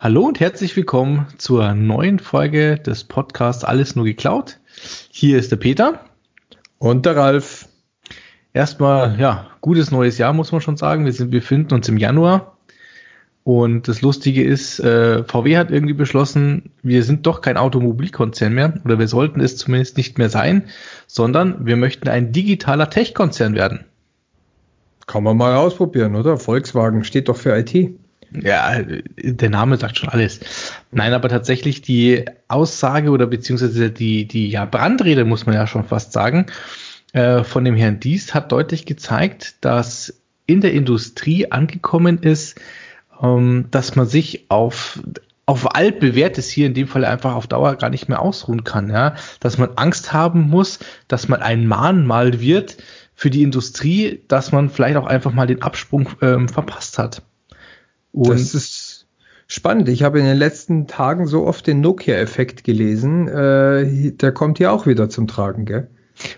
Hallo und herzlich willkommen zur neuen Folge des Podcasts Alles nur geklaut. Hier ist der Peter. Und der Ralf. Erstmal, ja, gutes neues Jahr, muss man schon sagen. Wir sind, befinden uns im Januar. Und das Lustige ist, äh, VW hat irgendwie beschlossen, wir sind doch kein Automobilkonzern mehr, oder wir sollten es zumindest nicht mehr sein, sondern wir möchten ein digitaler Tech-Konzern werden. Kann man mal ausprobieren, oder? Volkswagen steht doch für IT. Ja, der Name sagt schon alles. Nein, aber tatsächlich die Aussage oder beziehungsweise die, die ja, Brandrede, muss man ja schon fast sagen, äh, von dem Herrn Diest hat deutlich gezeigt, dass in der Industrie angekommen ist, ähm, dass man sich auf auf altbewährtes hier in dem Fall einfach auf Dauer gar nicht mehr ausruhen kann, ja, dass man Angst haben muss, dass man ein Mahnmal wird für die Industrie, dass man vielleicht auch einfach mal den Absprung ähm, verpasst hat. Und das ist spannend. Ich habe in den letzten Tagen so oft den Nokia-Effekt gelesen. Äh, der kommt hier auch wieder zum Tragen, gell?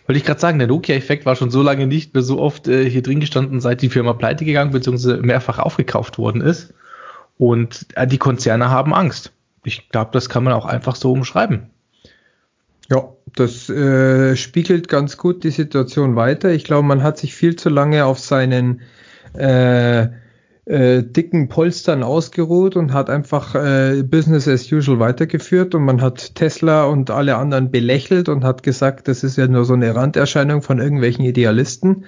Wollte ich gerade sagen, der Nokia-Effekt war schon so lange nicht mehr so oft äh, hier drin gestanden, seit die Firma pleite gegangen bzw. mehrfach aufgekauft worden ist. Und äh, die Konzerne haben Angst. Ich glaube, das kann man auch einfach so umschreiben. Ja, das äh, spiegelt ganz gut die Situation weiter. Ich glaube, man hat sich viel zu lange auf seinen äh, äh, dicken Polstern ausgeruht und hat einfach äh, Business as usual weitergeführt und man hat Tesla und alle anderen belächelt und hat gesagt, das ist ja nur so eine Randerscheinung von irgendwelchen Idealisten.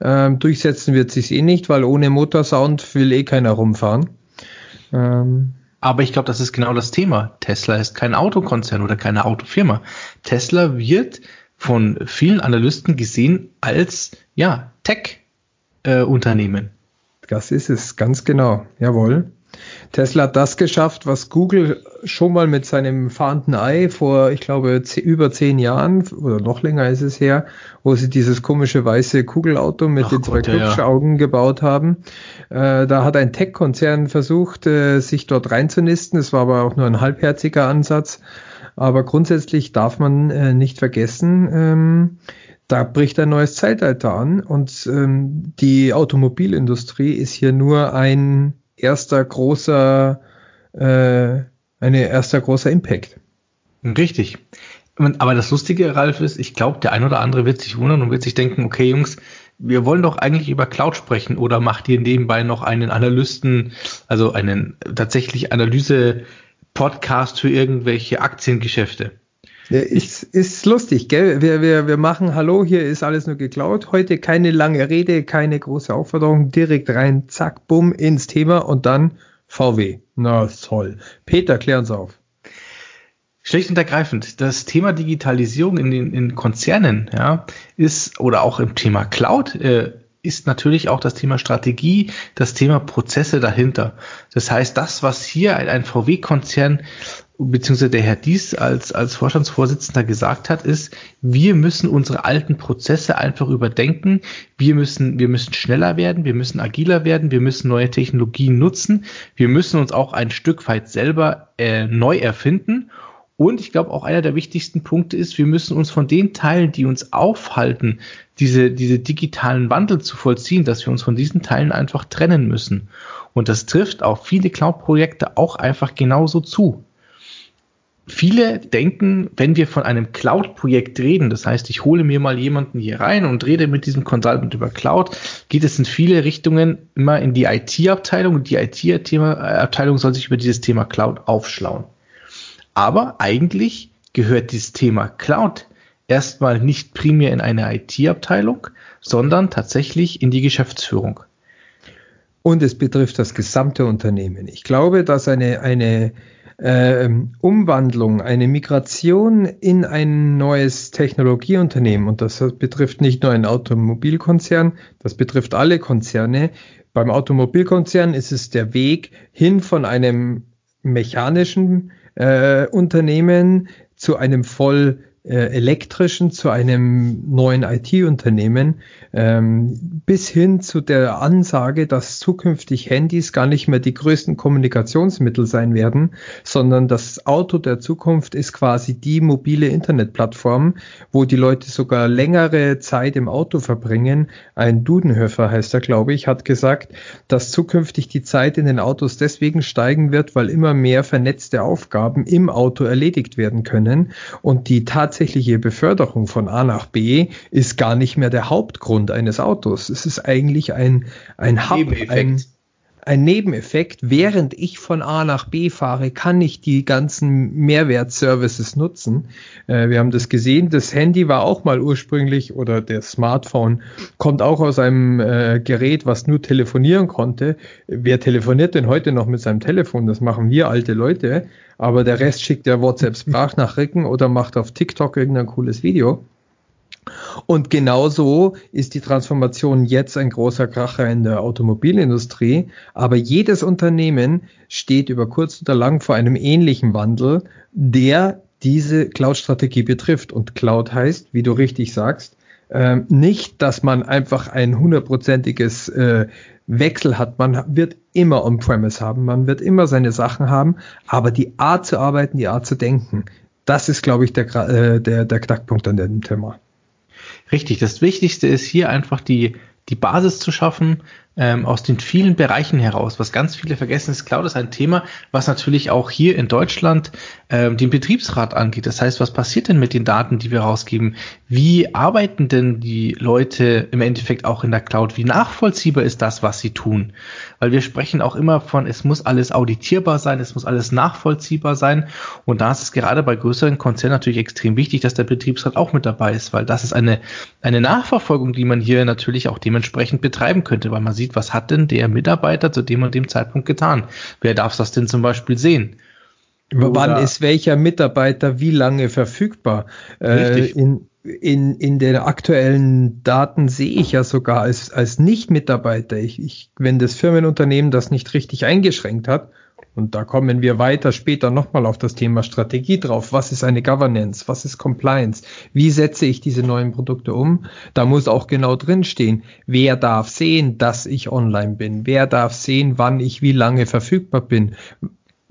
Ähm, durchsetzen wird sich eh nicht, weil ohne Motorsound will eh keiner rumfahren. Ähm, aber ich glaube, das ist genau das Thema. Tesla ist kein Autokonzern oder keine Autofirma. Tesla wird von vielen Analysten gesehen als ja Tech-Unternehmen. Das ist es, ganz genau. Jawohl. Tesla hat das geschafft, was Google schon mal mit seinem fahrenden Ei vor, ich glaube, über zehn Jahren oder noch länger ist es her, wo sie dieses komische weiße Kugelauto mit Ach den zwei Glubschaugen ja. gebaut haben. Äh, da hat ein Tech-Konzern versucht, äh, sich dort reinzunisten. Es war aber auch nur ein halbherziger Ansatz. Aber grundsätzlich darf man äh, nicht vergessen, ähm, da bricht ein neues Zeitalter an und ähm, die Automobilindustrie ist hier nur ein erster großer, äh, eine erster großer Impact. Richtig. Aber das Lustige, Ralf, ist, ich glaube, der ein oder andere wird sich wundern und wird sich denken, okay, Jungs, wir wollen doch eigentlich über Cloud sprechen oder macht ihr nebenbei noch einen Analysten, also einen tatsächlich Analyse-Podcast für irgendwelche Aktiengeschäfte? Ist, ist lustig, gell? Wir, wir, wir machen Hallo, hier ist alles nur geklaut. Heute keine lange Rede, keine große Aufforderung, direkt rein, zack, bumm, ins Thema und dann VW. Na toll. Peter, klär uns auf. Schlicht und ergreifend, das Thema Digitalisierung in den in Konzernen ja, ist oder auch im Thema Cloud äh, ist natürlich auch das Thema Strategie, das Thema Prozesse dahinter. Das heißt, das, was hier ein, ein VW-Konzern beziehungsweise der Herr Dies als, als Vorstandsvorsitzender gesagt hat, ist, wir müssen unsere alten Prozesse einfach überdenken. Wir müssen, wir müssen schneller werden, wir müssen agiler werden, wir müssen neue Technologien nutzen. Wir müssen uns auch ein Stück weit selber äh, neu erfinden. Und ich glaube, auch einer der wichtigsten Punkte ist, wir müssen uns von den Teilen, die uns aufhalten, diese, diese digitalen Wandel zu vollziehen, dass wir uns von diesen Teilen einfach trennen müssen. Und das trifft auf viele Cloud-Projekte auch einfach genauso zu viele denken, wenn wir von einem Cloud-Projekt reden, das heißt, ich hole mir mal jemanden hier rein und rede mit diesem Consultant über Cloud, geht es in viele Richtungen immer in die IT-Abteilung und die IT-Abteilung soll sich über dieses Thema Cloud aufschlauen. Aber eigentlich gehört dieses Thema Cloud erstmal nicht primär in eine IT-Abteilung, sondern tatsächlich in die Geschäftsführung. Und es betrifft das gesamte Unternehmen. Ich glaube, dass eine, eine äh, Umwandlung, eine Migration in ein neues Technologieunternehmen, und das betrifft nicht nur einen Automobilkonzern, das betrifft alle Konzerne. Beim Automobilkonzern ist es der Weg hin von einem mechanischen äh, Unternehmen zu einem voll elektrischen zu einem neuen IT-Unternehmen ähm, bis hin zu der Ansage, dass zukünftig Handys gar nicht mehr die größten Kommunikationsmittel sein werden, sondern das Auto der Zukunft ist quasi die mobile Internetplattform, wo die Leute sogar längere Zeit im Auto verbringen. Ein Dudenhöfer heißt er, glaube ich, hat gesagt, dass zukünftig die Zeit in den Autos deswegen steigen wird, weil immer mehr vernetzte Aufgaben im Auto erledigt werden können und die tatsächliche Beförderung von A nach B ist gar nicht mehr der Hauptgrund eines Autos. Es ist eigentlich ein, ein Hub, ein, ein Nebeneffekt. Während ich von A nach B fahre, kann ich die ganzen Mehrwertservices nutzen. Äh, wir haben das gesehen. Das Handy war auch mal ursprünglich oder der Smartphone kommt auch aus einem äh, Gerät, was nur telefonieren konnte. Wer telefoniert denn heute noch mit seinem Telefon? Das machen wir alte Leute. Aber der Rest schickt ja WhatsApp Sprachnachrichten oder macht auf TikTok irgendein cooles Video. Und genauso ist die Transformation jetzt ein großer Kracher in der Automobilindustrie. Aber jedes Unternehmen steht über kurz oder lang vor einem ähnlichen Wandel, der diese Cloud-Strategie betrifft. Und Cloud heißt, wie du richtig sagst, äh, nicht, dass man einfach ein hundertprozentiges äh, Wechsel hat. Man wird immer On-Premise haben, man wird immer seine Sachen haben, aber die Art zu arbeiten, die Art zu denken, das ist, glaube ich, der, äh, der, der Knackpunkt an dem Thema. Richtig, das Wichtigste ist hier einfach die, die Basis zu schaffen, ähm, aus den vielen Bereichen heraus. Was ganz viele vergessen ist, Cloud ist ein Thema, was natürlich auch hier in Deutschland ähm, den Betriebsrat angeht. Das heißt, was passiert denn mit den Daten, die wir rausgeben? Wie arbeiten denn die Leute im Endeffekt auch in der Cloud? Wie nachvollziehbar ist das, was sie tun? Weil wir sprechen auch immer von, es muss alles auditierbar sein, es muss alles nachvollziehbar sein. Und da ist es gerade bei größeren Konzernen natürlich extrem wichtig, dass der Betriebsrat auch mit dabei ist, weil das ist eine, eine Nachverfolgung, die man hier natürlich auch dementsprechend betreiben könnte, weil man sieht, sieht, was hat denn der Mitarbeiter zu dem und dem Zeitpunkt getan? Wer darf das denn zum Beispiel sehen? Oder Wann ist welcher Mitarbeiter wie lange verfügbar? Äh, in, in, in den aktuellen Daten sehe ich ja sogar als, als Nicht-Mitarbeiter, ich, ich, wenn das Firmenunternehmen das nicht richtig eingeschränkt hat, und da kommen wir weiter später nochmal auf das Thema Strategie drauf. Was ist eine Governance? Was ist Compliance? Wie setze ich diese neuen Produkte um? Da muss auch genau drinstehen, wer darf sehen, dass ich online bin? Wer darf sehen, wann ich wie lange verfügbar bin?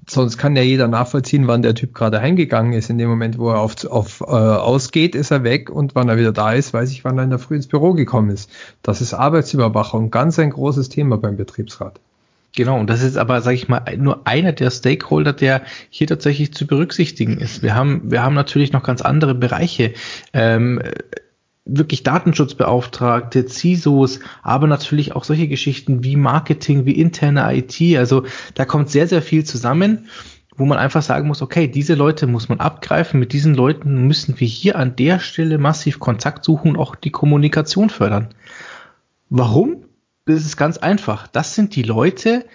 Sonst kann ja jeder nachvollziehen, wann der Typ gerade heimgegangen ist. In dem Moment, wo er auf, auf äh, ausgeht, ist er weg und wann er wieder da ist, weiß ich, wann er in der Früh ins Büro gekommen ist. Das ist Arbeitsüberwachung, ganz ein großes Thema beim Betriebsrat. Genau, und das ist aber, sage ich mal, nur einer der Stakeholder, der hier tatsächlich zu berücksichtigen ist. Wir haben, wir haben natürlich noch ganz andere Bereiche. Ähm, wirklich Datenschutzbeauftragte, CISOs, aber natürlich auch solche Geschichten wie Marketing, wie interne IT. Also da kommt sehr, sehr viel zusammen, wo man einfach sagen muss, okay, diese Leute muss man abgreifen, mit diesen Leuten müssen wir hier an der Stelle massiv Kontakt suchen und auch die Kommunikation fördern. Warum? Das ist ganz einfach. Das sind die Leute,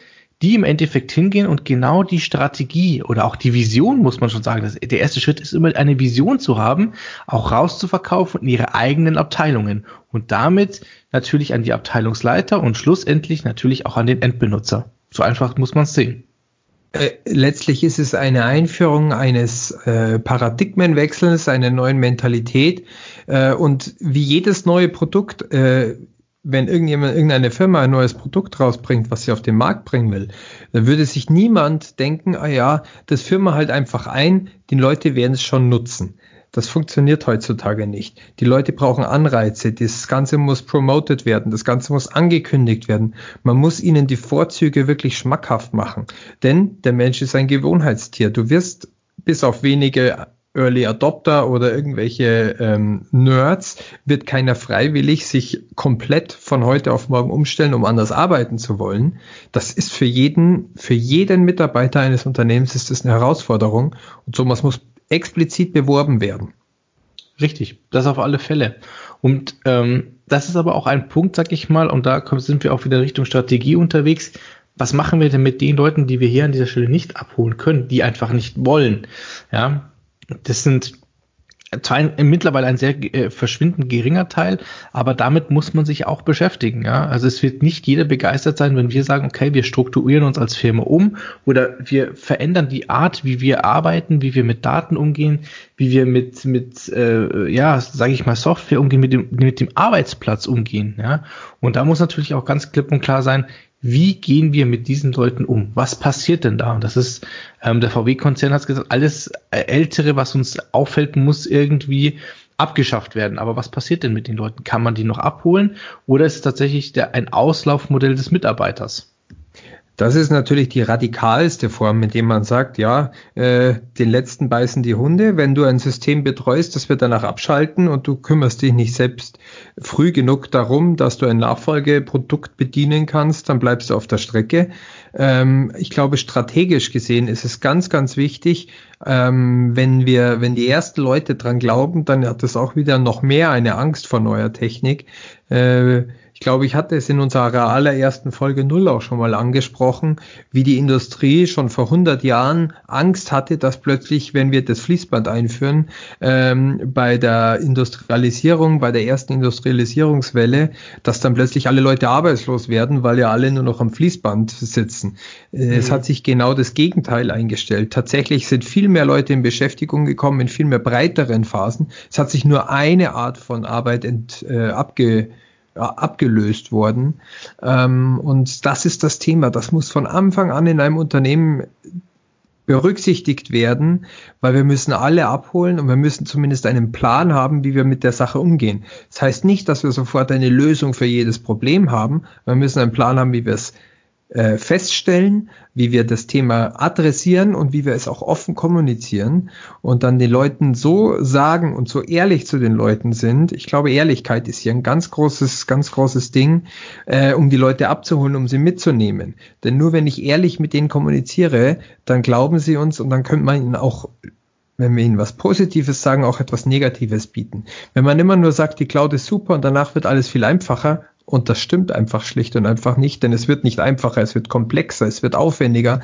die im Endeffekt hingehen und genau die Strategie oder auch die Vision, muss man schon sagen, das, der erste Schritt ist immer eine Vision zu haben, auch rauszuverkaufen in ihre eigenen Abteilungen und damit natürlich an die Abteilungsleiter und schlussendlich natürlich auch an den Endbenutzer. So einfach muss man es sehen. Äh, letztlich ist es eine Einführung eines äh, Paradigmenwechsels, einer neuen Mentalität. Äh, und wie jedes neue Produkt äh, wenn irgendjemand, irgendeine Firma ein neues Produkt rausbringt, was sie auf den Markt bringen will, dann würde sich niemand denken, ah ja, das führen wir halt einfach ein, die Leute werden es schon nutzen. Das funktioniert heutzutage nicht. Die Leute brauchen Anreize, das Ganze muss promoted werden, das Ganze muss angekündigt werden. Man muss ihnen die Vorzüge wirklich schmackhaft machen. Denn der Mensch ist ein Gewohnheitstier. Du wirst bis auf wenige Early Adopter oder irgendwelche ähm, Nerds wird keiner freiwillig sich komplett von heute auf morgen umstellen, um anders arbeiten zu wollen. Das ist für jeden, für jeden Mitarbeiter eines Unternehmens ist das eine Herausforderung und sowas muss explizit beworben werden. Richtig, das auf alle Fälle. Und ähm, das ist aber auch ein Punkt, sag ich mal, und da sind wir auch wieder Richtung Strategie unterwegs. Was machen wir denn mit den Leuten, die wir hier an dieser Stelle nicht abholen können, die einfach nicht wollen? Ja, das sind zwar ein, mittlerweile ein sehr äh, verschwindend geringer Teil, aber damit muss man sich auch beschäftigen. Ja? Also es wird nicht jeder begeistert sein, wenn wir sagen, okay, wir strukturieren uns als Firma um oder wir verändern die Art, wie wir arbeiten, wie wir mit Daten umgehen, wie wir mit, mit äh, ja, sage ich mal, Software umgehen, mit dem, mit dem Arbeitsplatz umgehen. Ja? Und da muss natürlich auch ganz klipp und klar sein, wie gehen wir mit diesen Leuten um? Was passiert denn da? Und das ist, ähm, der VW-Konzern hat gesagt, alles äh, Ältere, was uns auffällt, muss irgendwie abgeschafft werden. Aber was passiert denn mit den Leuten? Kann man die noch abholen? Oder ist es tatsächlich der, ein Auslaufmodell des Mitarbeiters? Das ist natürlich die radikalste Form, mit dem man sagt, ja, äh, den letzten beißen die Hunde. Wenn du ein System betreust, das wird danach abschalten und du kümmerst dich nicht selbst früh genug darum, dass du ein Nachfolgeprodukt bedienen kannst, dann bleibst du auf der Strecke. Ähm, ich glaube, strategisch gesehen ist es ganz, ganz wichtig, ähm, wenn wir, wenn die ersten Leute dran glauben, dann hat das auch wieder noch mehr eine Angst vor neuer Technik. Äh, ich glaube, ich hatte es in unserer allerersten Folge Null auch schon mal angesprochen, wie die Industrie schon vor 100 Jahren Angst hatte, dass plötzlich, wenn wir das Fließband einführen, ähm, bei der Industrialisierung, bei der ersten Industrialisierungswelle, dass dann plötzlich alle Leute arbeitslos werden, weil ja alle nur noch am Fließband sitzen. Äh, mhm. Es hat sich genau das Gegenteil eingestellt. Tatsächlich sind viel mehr Leute in Beschäftigung gekommen, in viel mehr breiteren Phasen. Es hat sich nur eine Art von Arbeit ent, äh, abge abgelöst worden. Ähm, und das ist das Thema. Das muss von Anfang an in einem Unternehmen berücksichtigt werden, weil wir müssen alle abholen und wir müssen zumindest einen Plan haben, wie wir mit der Sache umgehen. Das heißt nicht, dass wir sofort eine Lösung für jedes Problem haben. Wir müssen einen Plan haben, wie wir es äh, feststellen, wie wir das Thema adressieren und wie wir es auch offen kommunizieren und dann den Leuten so sagen und so ehrlich zu den Leuten sind. Ich glaube, Ehrlichkeit ist hier ein ganz großes, ganz großes Ding, äh, um die Leute abzuholen, um sie mitzunehmen. Denn nur wenn ich ehrlich mit denen kommuniziere, dann glauben sie uns und dann könnte man ihnen auch wenn wir ihnen was Positives sagen, auch etwas Negatives bieten. Wenn man immer nur sagt, die Cloud ist super und danach wird alles viel einfacher, und das stimmt einfach schlicht und einfach nicht, denn es wird nicht einfacher, es wird komplexer, es wird aufwendiger,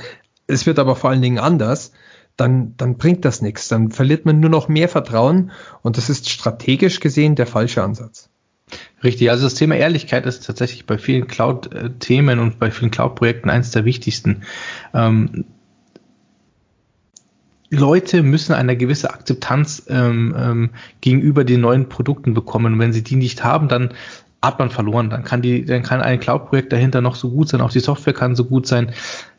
es wird aber vor allen Dingen anders. Dann, dann bringt das nichts. Dann verliert man nur noch mehr Vertrauen und das ist strategisch gesehen der falsche Ansatz. Richtig, also das Thema Ehrlichkeit ist tatsächlich bei vielen Cloud-Themen und bei vielen Cloud-Projekten eines der wichtigsten. Ähm, Leute müssen eine gewisse Akzeptanz ähm, ähm, gegenüber den neuen Produkten bekommen. Und wenn sie die nicht haben, dann hat man verloren. Dann kann die, dann kann ein Cloud-Projekt dahinter noch so gut sein, auch die Software kann so gut sein.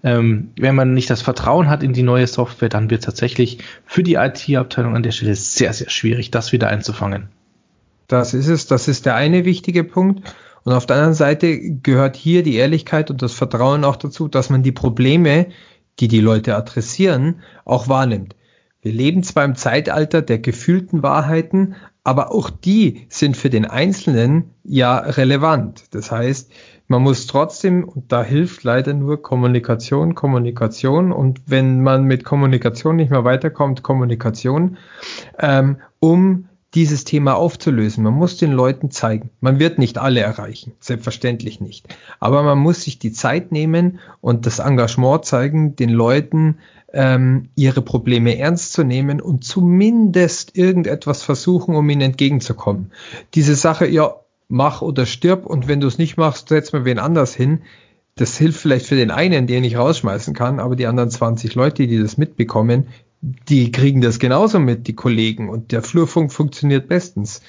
Ähm, wenn man nicht das Vertrauen hat in die neue Software, dann wird tatsächlich für die IT-Abteilung an der Stelle sehr, sehr schwierig, das wieder einzufangen. Das ist es, das ist der eine wichtige Punkt. Und auf der anderen Seite gehört hier die Ehrlichkeit und das Vertrauen auch dazu, dass man die Probleme, die die Leute adressieren, auch wahrnimmt. Wir leben zwar im Zeitalter der gefühlten Wahrheiten, aber auch die sind für den Einzelnen ja relevant. Das heißt, man muss trotzdem, und da hilft leider nur Kommunikation, Kommunikation, und wenn man mit Kommunikation nicht mehr weiterkommt, Kommunikation, ähm, um dieses Thema aufzulösen. Man muss den Leuten zeigen. Man wird nicht alle erreichen, selbstverständlich nicht. Aber man muss sich die Zeit nehmen und das Engagement zeigen, den Leuten ähm, ihre Probleme ernst zu nehmen und zumindest irgendetwas versuchen, um ihnen entgegenzukommen. Diese Sache, ja, mach oder stirb und wenn du es nicht machst, setz mal wen anders hin. Das hilft vielleicht für den einen, den ich rausschmeißen kann, aber die anderen 20 Leute, die das mitbekommen, die kriegen das genauso mit, die Kollegen. Und der Flurfunk funktioniert bestens.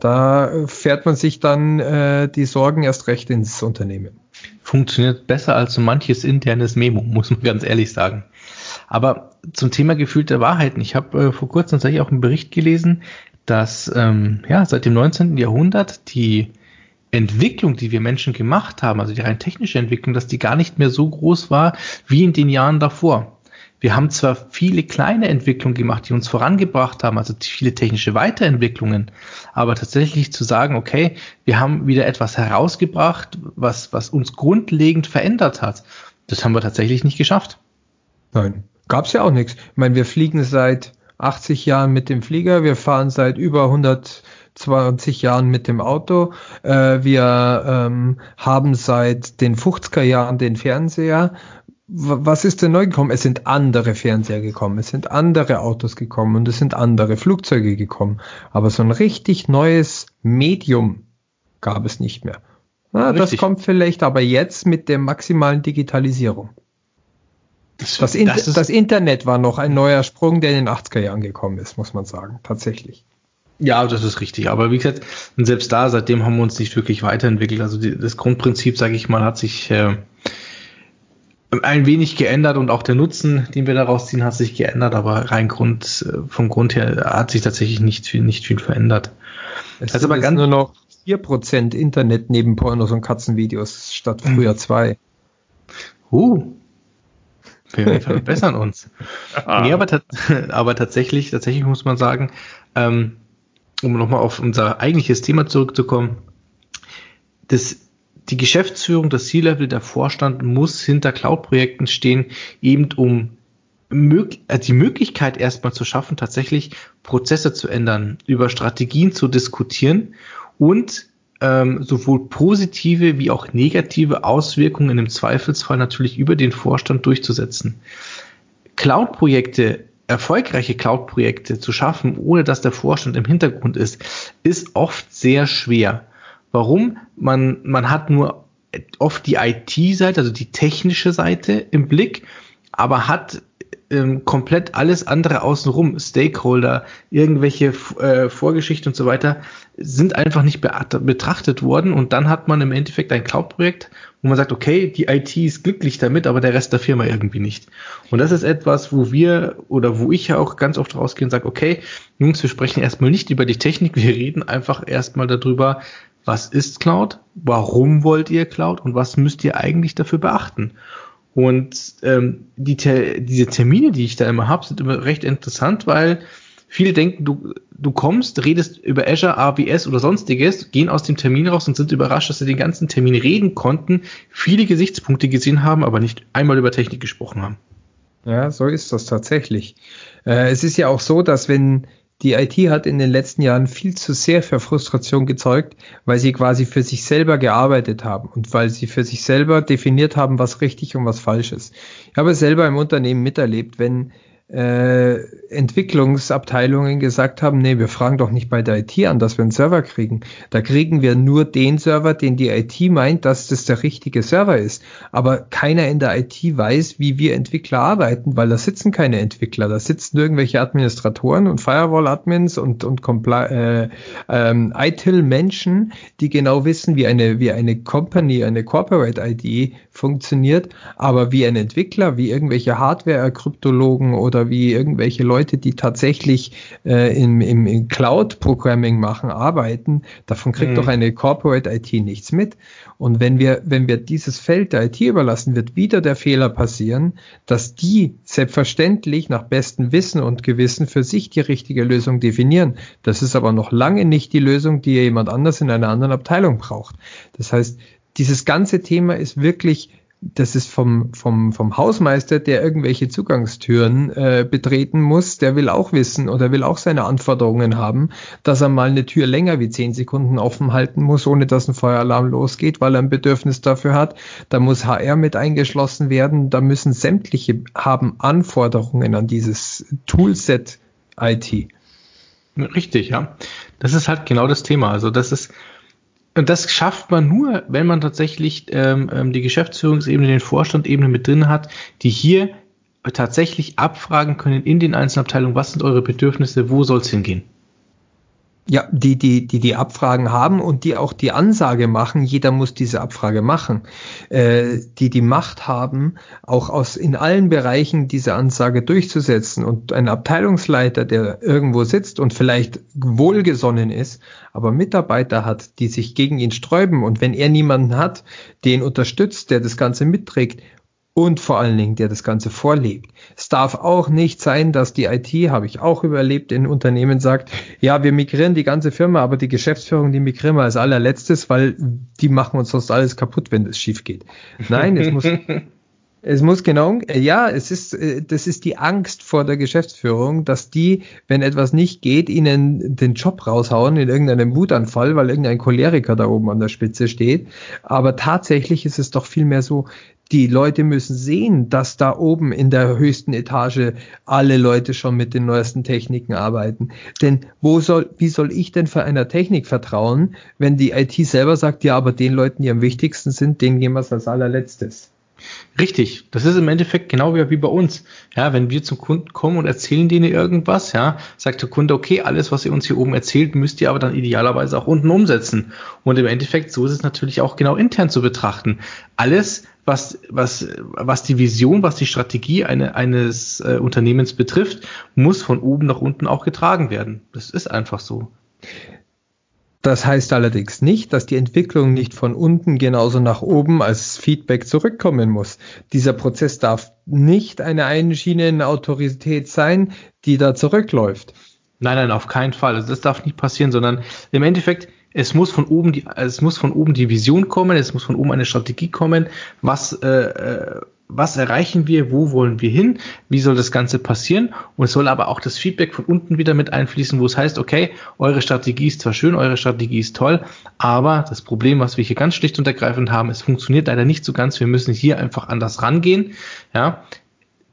Da fährt man sich dann äh, die Sorgen erst recht ins Unternehmen. Funktioniert besser als so manches internes Memo, muss man ganz ehrlich sagen. Aber zum Thema gefühlte Wahrheiten. Ich habe äh, vor kurzem tatsächlich auch einen Bericht gelesen, dass ähm, ja seit dem 19. Jahrhundert die Entwicklung, die wir Menschen gemacht haben, also die rein technische Entwicklung, dass die gar nicht mehr so groß war wie in den Jahren davor. Wir haben zwar viele kleine Entwicklungen gemacht, die uns vorangebracht haben, also viele technische Weiterentwicklungen, aber tatsächlich zu sagen, okay, wir haben wieder etwas herausgebracht, was, was uns grundlegend verändert hat, das haben wir tatsächlich nicht geschafft. Nein, gab's ja auch nichts. Ich meine, wir fliegen seit 80 Jahren mit dem Flieger, wir fahren seit über 120 Jahren mit dem Auto, äh, wir ähm, haben seit den 50er Jahren den Fernseher. Was ist denn neu gekommen? Es sind andere Fernseher gekommen, es sind andere Autos gekommen und es sind andere Flugzeuge gekommen. Aber so ein richtig neues Medium gab es nicht mehr. Na, das kommt vielleicht aber jetzt mit der maximalen Digitalisierung. Das, das, In das, das, Internet war noch ein neuer Sprung, der in den 80er Jahren gekommen ist, muss man sagen, tatsächlich. Ja, das ist richtig. Aber wie gesagt, selbst da, seitdem haben wir uns nicht wirklich weiterentwickelt. Also die, das Grundprinzip, sage ich mal, hat sich äh, ein wenig geändert und auch der Nutzen, den wir daraus ziehen, hat sich geändert, aber rein Grund, äh, vom Grund her hat sich tatsächlich nicht viel, nicht viel verändert. Es also aber ganz nur noch 4% Internet neben Pornos und Katzenvideos statt früher 2. Uh. Wir verbessern uns. Ah. Nee, aber, aber tatsächlich, tatsächlich muss man sagen, ähm, um nochmal auf unser eigentliches Thema zurückzukommen, das die Geschäftsführung, das C-Level, der Vorstand muss hinter Cloud-Projekten stehen, eben um äh, die Möglichkeit erstmal zu schaffen, tatsächlich Prozesse zu ändern, über Strategien zu diskutieren und ähm, sowohl positive wie auch negative Auswirkungen im Zweifelsfall natürlich über den Vorstand durchzusetzen. Cloud-Projekte, erfolgreiche Cloud-Projekte zu schaffen, ohne dass der Vorstand im Hintergrund ist, ist oft sehr schwer. Warum? Man, man hat nur oft die IT-Seite, also die technische Seite im Blick, aber hat ähm, komplett alles andere außenrum, Stakeholder, irgendwelche äh, Vorgeschichten und so weiter, sind einfach nicht betrachtet worden und dann hat man im Endeffekt ein Cloud-Projekt, wo man sagt, okay, die IT ist glücklich damit, aber der Rest der Firma irgendwie nicht. Und das ist etwas, wo wir oder wo ich ja auch ganz oft rausgehe und sage, okay, Jungs, wir sprechen erstmal nicht über die Technik, wir reden einfach erstmal darüber, was ist Cloud, warum wollt ihr Cloud und was müsst ihr eigentlich dafür beachten. Und ähm, die, diese Termine, die ich da immer habe, sind immer recht interessant, weil viele denken, du, du kommst, redest über Azure, AWS oder sonstiges, gehen aus dem Termin raus und sind überrascht, dass sie den ganzen Termin reden konnten, viele Gesichtspunkte gesehen haben, aber nicht einmal über Technik gesprochen haben. Ja, so ist das tatsächlich. Äh, es ist ja auch so, dass wenn die IT hat in den letzten Jahren viel zu sehr für Frustration gezeugt, weil sie quasi für sich selber gearbeitet haben und weil sie für sich selber definiert haben, was richtig und was falsch ist. Ich habe selber im Unternehmen miterlebt, wenn äh, Entwicklungsabteilungen gesagt haben, nee, wir fragen doch nicht bei der IT an, dass wir einen Server kriegen. Da kriegen wir nur den Server, den die IT meint, dass das der richtige Server ist. Aber keiner in der IT weiß, wie wir Entwickler arbeiten, weil da sitzen keine Entwickler, da sitzen irgendwelche Administratoren und Firewall-Admins und, und äh, ähm, ITIL-Menschen, die genau wissen, wie eine, wie eine Company, eine Corporate ID funktioniert, aber wie ein Entwickler, wie irgendwelche Hardware-Kryptologen oder wie irgendwelche Leute, die tatsächlich äh, im, im, im Cloud-Programming machen, arbeiten, davon kriegt mhm. doch eine Corporate IT nichts mit. Und wenn wir, wenn wir dieses Feld der IT überlassen, wird wieder der Fehler passieren, dass die selbstverständlich nach bestem Wissen und Gewissen für sich die richtige Lösung definieren. Das ist aber noch lange nicht die Lösung, die jemand anders in einer anderen Abteilung braucht. Das heißt, dieses ganze Thema ist wirklich das ist vom, vom, vom Hausmeister, der irgendwelche Zugangstüren äh, betreten muss, der will auch wissen oder will auch seine Anforderungen haben, dass er mal eine Tür länger wie zehn Sekunden offen halten muss, ohne dass ein Feueralarm losgeht, weil er ein Bedürfnis dafür hat. Da muss HR mit eingeschlossen werden. Da müssen sämtliche haben Anforderungen an dieses Toolset IT. Richtig, ja. Das ist halt genau das Thema. Also das ist, und das schafft man nur, wenn man tatsächlich ähm, ähm, die Geschäftsführungsebene, den Vorstandebene mit drin hat, die hier tatsächlich abfragen können in den einzelnen Abteilungen, was sind eure Bedürfnisse, wo soll es hingehen. Ja, die, die, die die Abfragen haben und die auch die Ansage machen, jeder muss diese Abfrage machen, äh, die die Macht haben, auch aus in allen Bereichen diese Ansage durchzusetzen. Und ein Abteilungsleiter, der irgendwo sitzt und vielleicht wohlgesonnen ist, aber Mitarbeiter hat, die sich gegen ihn sträuben und wenn er niemanden hat, den unterstützt, der das Ganze mitträgt, und vor allen Dingen, der das Ganze vorlebt. Es darf auch nicht sein, dass die IT, habe ich auch überlebt, in Unternehmen sagt, ja, wir migrieren die ganze Firma, aber die Geschäftsführung, die migrieren wir als allerletztes, weil die machen uns sonst alles kaputt, wenn es schief geht. Nein, es muss, es muss genau, ja, es ist, äh, das ist die Angst vor der Geschäftsführung, dass die, wenn etwas nicht geht, ihnen den Job raushauen in irgendeinem Wutanfall, weil irgendein Choleriker da oben an der Spitze steht. Aber tatsächlich ist es doch vielmehr so, Die Leute müssen sehen, dass da oben in der höchsten Etage alle Leute schon mit den neuesten Techniken arbeiten. Denn wo soll, wie soll ich denn für einer Technik vertrauen, wenn die IT selber sagt, ja, aber den Leuten, die am wichtigsten sind, denen gehen wir es als allerletztes. Richtig, das ist im Endeffekt genau wie, bei uns. Ja, wenn wir zum Kunden kommen und erzählen denen irgendwas, ja, sagt der Kunde, okay, alles, was ihr uns hier oben erzählt, müsst ihr aber dann idealerweise auch unten umsetzen. Und im Endeffekt, so ist es natürlich auch genau intern zu betrachten. Alles, was, was, was die Vision, was die Strategie eine, eines äh, Unternehmens betrifft, muss von oben nach unten auch getragen werden. Das ist einfach so. Das heißt allerdings nicht, dass die Entwicklung nicht von unten genauso nach oben als Feedback zurückkommen muss. Dieser Prozess darf nicht eine Einschienenautorität sein, die da zurückläuft. Nein, nein, auf keinen Fall. Also das darf nicht passieren, sondern im Endeffekt, es muss von oben die, es muss von oben die Vision kommen, es muss von oben eine Strategie kommen, was äh, äh was erreichen wir, wo wollen wir hin, wie soll das Ganze passieren? Und es soll aber auch das Feedback von unten wieder mit einfließen, wo es heißt, okay, eure Strategie ist zwar schön, eure Strategie ist toll, aber das Problem, was wir hier ganz schlicht und ergreifend haben, es funktioniert leider nicht so ganz, wir müssen hier einfach anders rangehen, ja,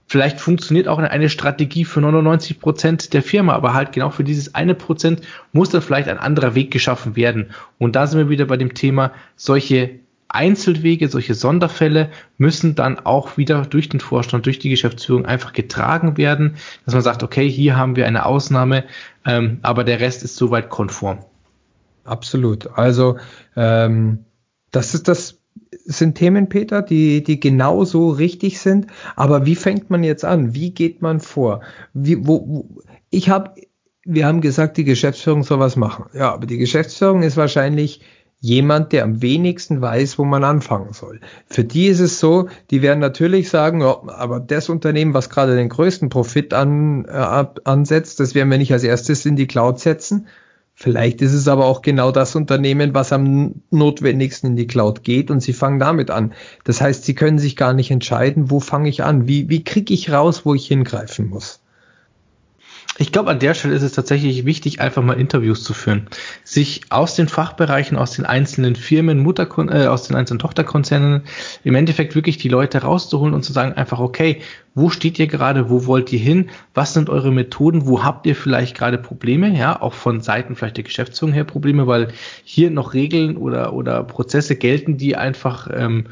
Vielleicht funktioniert auch eine Strategie für 99 Prozent der Firma, aber halt genau für dieses eine Prozent muss dann vielleicht ein anderer Weg geschaffen werden. Und da sind wir wieder bei dem Thema, solche Einzelwege, solche Sonderfälle müssen dann auch wieder durch den Vorstand, durch die Geschäftsführung einfach getragen werden, dass man sagt, okay, hier haben wir eine Ausnahme, ähm, aber der Rest ist soweit konform. Absolut. Also ähm, das ist das sind Themen, Peter, die, die genauso richtig sind. Aber wie fängt man jetzt an? Wie geht man vor? Wie, wo, wo, ich habe, wir haben gesagt, die Geschäftsführung soll was machen. Ja, aber die Geschäftsführung ist wahrscheinlich jemand, der am wenigsten weiß, wo man anfangen soll. Für die ist es so, die werden natürlich sagen, ja, aber das Unternehmen, was gerade den größten Profit an, äh, ansetzt, das werden wir nicht als erstes in die Cloud setzen. Vielleicht ist es aber auch genau das Unternehmen, was am notwendigsten in die Cloud geht und sie fangen damit an. Das heißt, sie können sich gar nicht entscheiden, wo fange ich an, wie, wie kriege ich raus, wo ich hingreifen muss. Ich glaube, an der Stelle ist es tatsächlich wichtig, einfach mal Interviews zu führen. Sich aus den Fachbereichen, aus den einzelnen Firmen, Mutterkon äh, aus den einzelnen Tochterkonzernen im Endeffekt wirklich die Leute rauszuholen und zu sagen einfach, okay, wo steht ihr gerade, wo wollt ihr hin, was sind eure Methoden, wo habt ihr vielleicht gerade Probleme, ja, auch von Seiten vielleicht der Geschäftsführung her Probleme, weil hier noch Regeln oder, oder Prozesse gelten, die einfach ähm,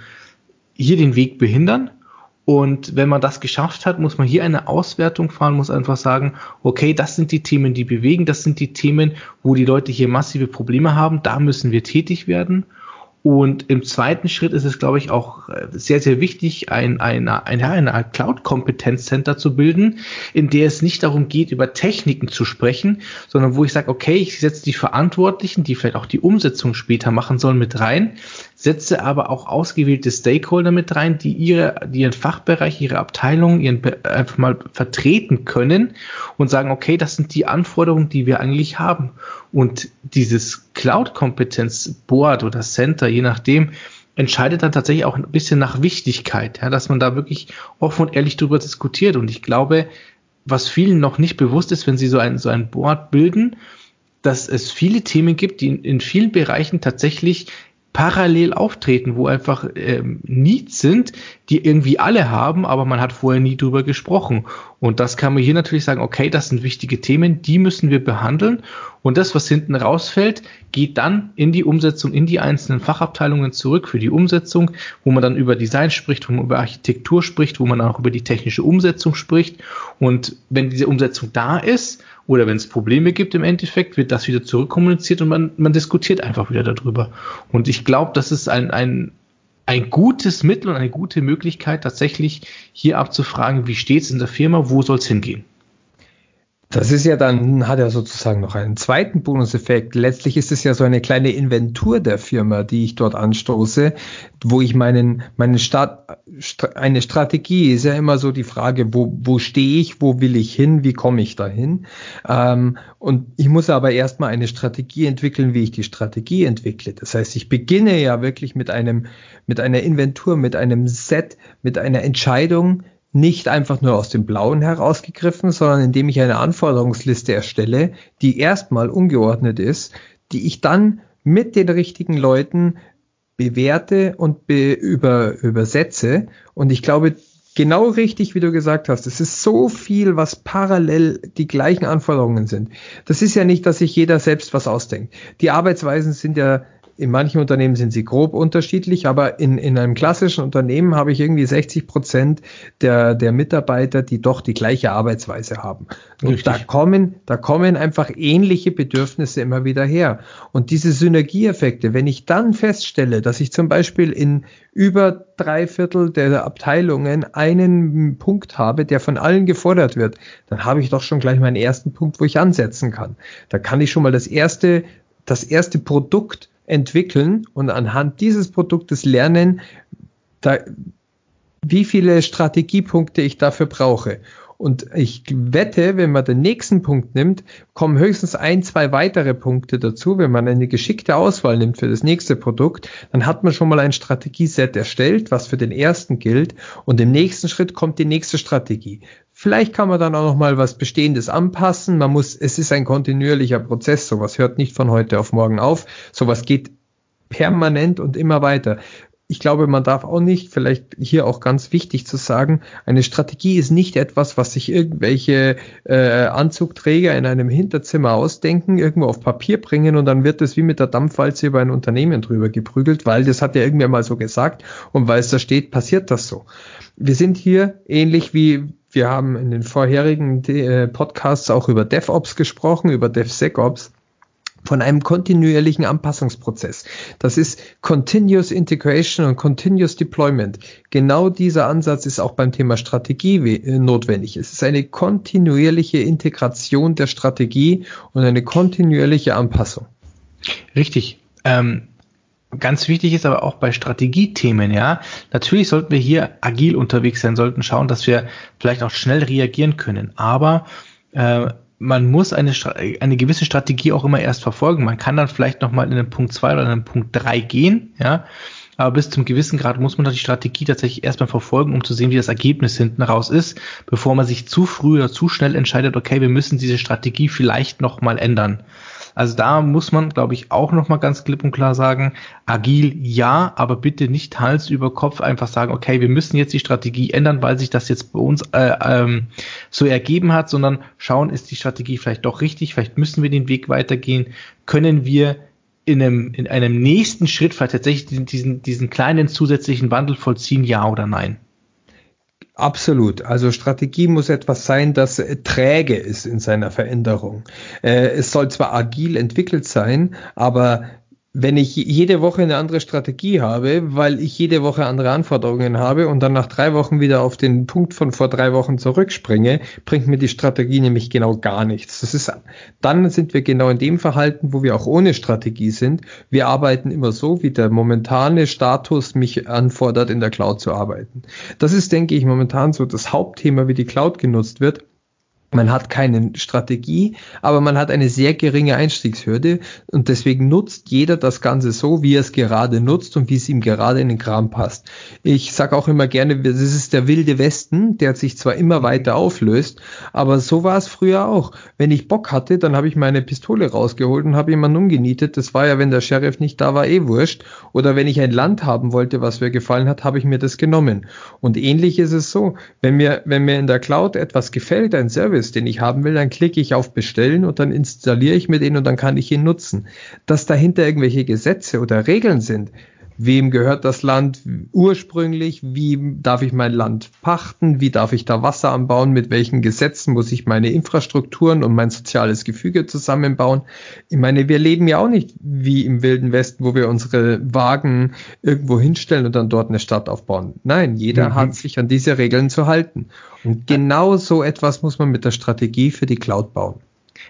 hier den Weg behindern und wenn man das geschafft hat, muss man hier eine Auswertung fahren, muss einfach sagen, okay, das sind die Themen, die bewegen, das sind die Themen, wo die Leute hier massive Probleme haben, da müssen wir tätig werden. Und im zweiten Schritt ist es, glaube ich, auch äh, sehr, sehr wichtig, ein, ein, ein, ein Cloud-Kompetenzcenter zu bilden, in der es nicht darum geht, über Techniken zu sprechen, sondern wo ich sage, okay, ich setze die Verantwortlichen, die vielleicht auch die Umsetzung später machen sollen, mit rein, setze aber auch ausgewählte Stakeholder mit rein, die ihre, die ihren Fachbereich, ihre Abteilung, ihren einfach mal vertreten können und sagen, okay, das sind die Anforderungen, die wir eigentlich haben. Und dieses Cloud-Kompetenz-Board oder Center, je nachdem, entscheidet dann tatsächlich auch ein bisschen nach Wichtigkeit, ja, dass man da wirklich offen und ehrlich drüber diskutiert. Und ich glaube, was vielen noch nicht bewusst ist, wenn sie so ein, so ein Board bilden, dass es viele Themen gibt, die in, in vielen Bereichen tatsächlich parallel auftreten, wo einfach ähm, Needs sind, die irgendwie alle haben, aber man hat vorher nie drüber gesprochen. Und das kann man hier natürlich sagen, okay, das sind wichtige Themen, die müssen wir behandeln. Und das, was hinten rausfällt, geht dann in die Umsetzung, in die einzelnen Fachabteilungen zurück für die Umsetzung, wo man dann über Design spricht, wo man über Architektur spricht, wo man auch über die technische Umsetzung spricht. Und wenn diese Umsetzung da ist, oder wenn es Probleme gibt im Endeffekt, wird das wieder zurückkommuniziert und man, man diskutiert einfach wieder darüber. Und ich glaube, das ist ein, ein, ein gutes Mittel und eine gute Möglichkeit, tatsächlich hier abzufragen, wie steht es in der Firma, wo soll es hingehen. Das ist ja dann, hat er sozusagen noch einen zweiten Bonuseffekt. Letztlich ist es ja so eine kleine Inventur der Firma, die ich dort anstoße, wo ich meinen, meinen Start, eine Strategie ist ja immer so die Frage, wo, wo stehe ich, wo will ich hin, wie komme ich dahin? Ähm, und ich muss aber erstmal eine Strategie entwickeln, wie ich die Strategie entwickle. Das heißt, ich beginne ja wirklich mit einem, mit einer Inventur, mit einem Set, mit einer Entscheidung, nicht einfach nur aus dem Blauen herausgegriffen, sondern indem ich eine Anforderungsliste erstelle, die erstmal ungeordnet ist, die ich dann mit den richtigen Leuten bewerte und be über, übersetze. Und ich glaube, genau richtig, wie du gesagt hast. Es ist so viel, was parallel die gleichen Anforderungen sind. Das ist ja nicht, dass sich jeder selbst was ausdenkt. Die Arbeitsweisen sind ja in manchen Unternehmen sind sie grob unterschiedlich, aber in, in einem klassischen Unternehmen habe ich irgendwie 60 Prozent der, der Mitarbeiter, die doch die gleiche Arbeitsweise haben. Und Richtig. da kommen, da kommen einfach ähnliche Bedürfnisse immer wieder her. Und diese Synergieeffekte, wenn ich dann feststelle, dass ich zum Beispiel in über drei Viertel der Abteilungen einen Punkt habe, der von allen gefordert wird, dann habe ich doch schon gleich meinen ersten Punkt, wo ich ansetzen kann. Da kann ich schon mal das erste, das erste Produkt entwickeln und anhand dieses Produktes lernen, da, wie viele Strategiepunkte ich dafür brauche. Und ich wette, wenn man den nächsten Punkt nimmt, kommen höchstens ein, zwei weitere Punkte dazu. Wenn man eine geschickte Auswahl nimmt für das nächste Produkt, dann hat man schon mal ein Strategieset erstellt, was für den ersten gilt. Und im nächsten Schritt kommt die nächste Strategie. Vielleicht kann man dann auch noch mal was Bestehendes anpassen. Man muss, es ist ein kontinuierlicher Prozess. Sowas hört nicht von heute auf morgen auf. Sowas geht permanent und immer weiter. Ich glaube, man darf auch nicht, vielleicht hier auch ganz wichtig zu sagen, eine Strategie ist nicht etwas, was sich irgendwelche äh, Anzugträger in einem Hinterzimmer ausdenken, irgendwo auf Papier bringen und dann wird es wie mit der Dampfwalze über ein Unternehmen drüber geprügelt, weil das hat ja irgendwer mal so gesagt und weil es da steht, passiert das so. Wir sind hier ähnlich wie wir haben in den vorherigen äh, Podcasts auch über DevOps gesprochen, über DevSecOps von einem kontinuierlichen Anpassungsprozess. Das ist Continuous Integration und Continuous Deployment. Genau dieser Ansatz ist auch beim Thema Strategie äh, notwendig. Es ist eine kontinuierliche Integration der Strategie und eine kontinuierliche Anpassung. Richtig. Ähm, Ganz wichtig ist aber auch bei Strategiethemen, ja. Natürlich sollten wir hier agil unterwegs sein, sollten schauen, dass wir vielleicht auch schnell reagieren können. Aber äh, man muss eine, eine gewisse Strategie auch immer erst verfolgen. Man kann dann vielleicht nochmal in den Punkt 2 oder in den Punkt 3 gehen, ja. Aber bis zum gewissen Grad muss man die Strategie tatsächlich erstmal verfolgen, um zu sehen, wie das Ergebnis hinten raus ist, bevor man sich zu früh oder zu schnell entscheidet, okay, wir müssen diese Strategie vielleicht nochmal ändern. Also da muss man, glaube ich, auch nochmal ganz klipp und klar sagen, agil ja, aber bitte nicht Hals über Kopf einfach sagen, okay, wir müssen jetzt die Strategie ändern, weil sich das jetzt bei uns äh, ähm, so ergeben hat, sondern schauen, ist die Strategie vielleicht doch richtig, vielleicht müssen wir den Weg weitergehen, können wir in einem, in einem nächsten Schritt vielleicht tatsächlich diesen, diesen kleinen zusätzlichen Wandel vollziehen, ja oder nein? Absolut. Also Strategie muss etwas sein, das äh, träge ist in seiner Veränderung. Äh, es soll zwar agil entwickelt sein, aber wenn ich jede Woche eine andere Strategie habe, weil ich jede Woche andere Anforderungen habe und dann nach drei Wochen wieder auf den Punkt von vor drei Wochen zurückspringe, bringt mir die Strategie nämlich genau gar nichts. Das ist, dann sind wir genau in dem Verhalten, wo wir auch ohne Strategie sind. Wir arbeiten immer so, wie der momentane Status mich anfordert, in der Cloud zu arbeiten. Das ist, denke ich, momentan so das Hauptthema, wie die Cloud genutzt wird. Man hat keine Strategie, aber man hat eine sehr geringe Einstiegshürde und deswegen nutzt jeder das Ganze so, wie er es gerade nutzt und wie es ihm gerade in den Kram passt. Ich sage auch immer gerne, das ist der wilde Westen, der sich zwar immer weiter auflöst, aber so war es früher auch. Wenn ich Bock hatte, dann habe ich meine Pistole rausgeholt und habe jemanden umgenietet. Das war ja, wenn der Sheriff nicht da war, eh wurscht. Oder wenn ich ein Land haben wollte, was mir gefallen hat, habe ich mir das genommen. Und ähnlich ist es so, wenn mir, wenn mir in der Cloud etwas gefällt, ein Service, Service, den ich haben will, dann klicke ich auf Bestellen und dann installiere ich mir den und dann kann ich ihn nutzen. Dass dahinter irgendwelche Gesetze oder Regeln sind, wem gehört das Land ursprünglich, wie darf ich mein Land pachten, wie darf ich da Wasser anbauen, mit welchen Gesetzen muss ich meine Infrastrukturen und mein soziales Gefüge zusammenbauen. Ich meine, wir leben ja auch nicht wie im Wilden Westen, wo wir unsere Wagen irgendwo hinstellen und dann dort eine Stadt aufbauen. Nein, jeder mhm. hat sich an diese Regeln zu halten. Und genau so etwas muss man mit der Strategie für die Cloud bauen.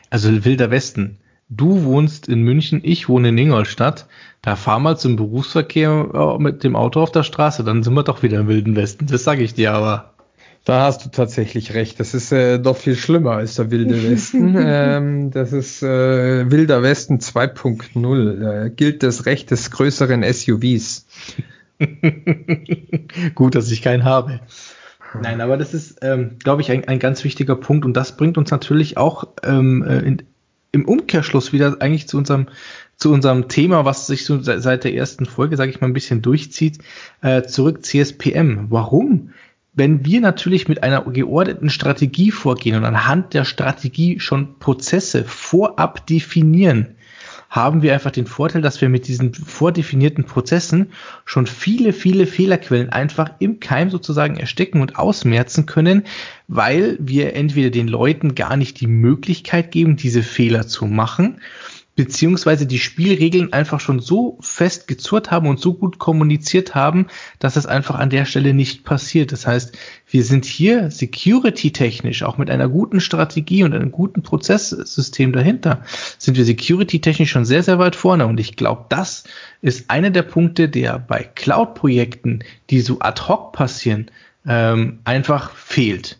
Also Wilder Westen. Du wohnst in München, ich wohne in Ingolstadt da fahr mal zum Berufsverkehr äh, mit dem Auto auf der Straße, dann sind wir doch wieder im Wilden Westen. Das sage ich dir aber. Da hast du tatsächlich recht. Das ist äh, doch viel schlimmer als der Wilde Westen. ähm, das ist äh, Wilder Westen 2.0. Äh, gilt das Recht des größeren SUVs. Gut, dass ich keinen habe. Nein, aber das ist, ähm, glaube ich, ein, ein ganz wichtiger Punkt und das bringt uns natürlich auch ähm, äh, in, im Umkehrschluss wieder eigentlich zu unserem zu unserem Thema, was sich so seit der ersten Folge, sage ich mal, ein bisschen durchzieht, äh, zurück CSPM. Warum? Wenn wir natürlich mit einer geordneten Strategie vorgehen und anhand der Strategie schon Prozesse vorab definieren, haben wir einfach den Vorteil, dass wir mit diesen vordefinierten Prozessen schon viele, viele Fehlerquellen einfach im Keim sozusagen erstecken und ausmerzen können, weil wir entweder den Leuten gar nicht die Möglichkeit geben, diese Fehler zu machen, beziehungsweise die Spielregeln einfach schon so fest gezurrt haben und so gut kommuniziert haben, dass es einfach an der Stelle nicht passiert. Das heißt, wir sind hier security-technisch, auch mit einer guten Strategie und einem guten Prozesssystem dahinter, sind wir security-technisch schon sehr, sehr weit vorne. Und ich glaube, das ist einer der Punkte, der bei Cloud-Projekten, die so ad hoc passieren, ähm, einfach fehlt.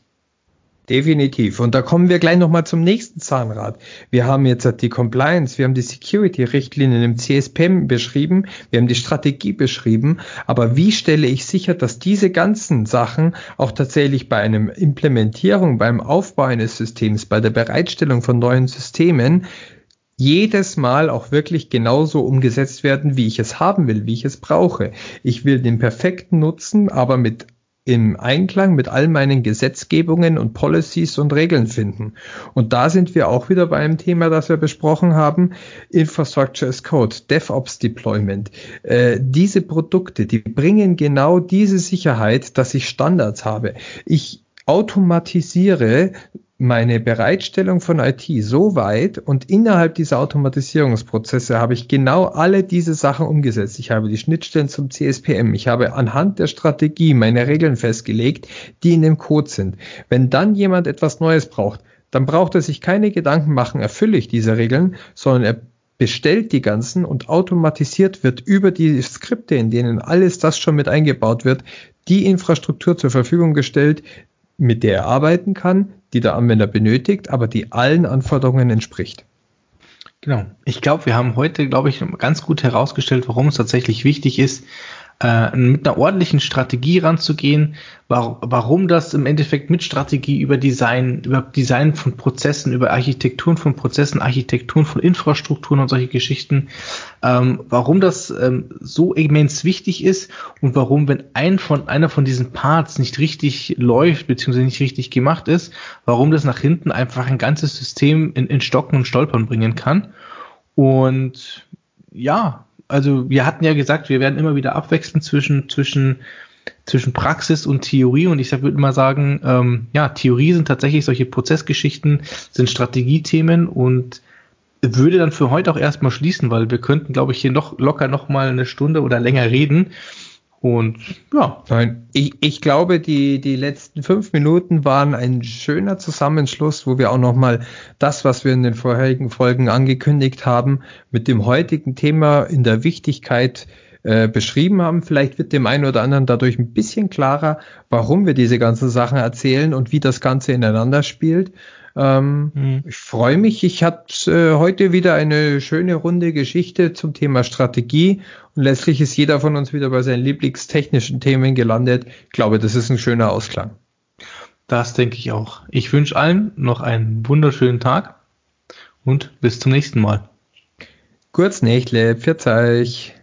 Definitiv. Und da kommen wir gleich nochmal zum nächsten Zahnrad. Wir haben jetzt die Compliance, wir haben die Security-Richtlinien im CSPM beschrieben, wir haben die Strategie beschrieben. Aber wie stelle ich sicher, dass diese ganzen Sachen auch tatsächlich bei einem Implementierung, beim Aufbau eines Systems, bei der Bereitstellung von neuen Systemen jedes Mal auch wirklich genauso umgesetzt werden, wie ich es haben will, wie ich es brauche. Ich will den perfekten Nutzen, aber mit im Einklang mit all meinen Gesetzgebungen und Policies und Regeln finden. Und da sind wir auch wieder bei einem Thema, das wir besprochen haben, Infrastructure as Code, DevOps Deployment. Äh, diese Produkte, die bringen genau diese Sicherheit, dass ich Standards habe. Ich automatisiere meine Bereitstellung von IT so weit und innerhalb dieser Automatisierungsprozesse habe ich genau alle diese Sachen umgesetzt. Ich habe die Schnittstellen zum CSPM. Ich habe anhand der Strategie meine Regeln festgelegt, die in dem Code sind. Wenn dann jemand etwas Neues braucht, dann braucht er sich keine Gedanken machen, erfülle ich diese Regeln, sondern er bestellt die ganzen und automatisiert wird über die Skripte, in denen alles das schon mit eingebaut wird, die Infrastruktur zur Verfügung gestellt, mit der er arbeiten kann, die der Anwender benötigt, aber die allen Anforderungen entspricht. Genau. Ich glaube, wir haben heute, glaube ich, ganz gut herausgestellt, warum es tatsächlich wichtig ist, äh, mit einer ordentlichen Strategie ranzugehen, war, warum das im Endeffekt mit Strategie über Design, über Design von Prozessen, über Architekturen von Prozessen, Architekturen von Infrastrukturen und solche Geschichten, ähm, warum das ähm, so immens wichtig ist und warum, wenn ein von, einer von diesen Parts nicht richtig läuft, beziehungsweise nicht richtig gemacht ist, warum das nach hinten einfach ein ganzes System in, in Stocken und Stolpern bringen kann. Und ja, also wir hatten ja gesagt, wir werden immer wieder abwechseln zwischen, zwischen, zwischen Praxis und Theorie und ich würde mal sagen, ähm, ja, Theorie sind tatsächlich solche Prozessgeschichten, sind Strategiethemen und würde dann für heute auch erstmal schließen, weil wir könnten, glaube ich, hier noch locker noch mal eine Stunde oder länger reden. Und ja. Nein, ich, ich glaube, die, die letzten fünf Minuten waren ein schöner Zusammenschluss, wo wir auch nochmal das, was wir in den vorherigen Folgen angekündigt haben, mit dem heutigen Thema in der Wichtigkeit äh, beschrieben haben. Vielleicht wird dem einen oder anderen dadurch ein bisschen klarer, warum wir diese ganzen Sachen erzählen und wie das Ganze ineinander spielt. Ähm, mhm. Ich freue mich. Ich hatte äh, heute wieder eine schöne runde Geschichte zum Thema Strategie und letztlich ist jeder von uns wieder bei seinen lieblingstechnischen Themen gelandet. Ich glaube, das ist ein schöner Ausklang. Das denke ich auch. Ich wünsche allen noch einen wunderschönen Tag und bis zum nächsten Mal. Kurz Nächle, pfiat euch.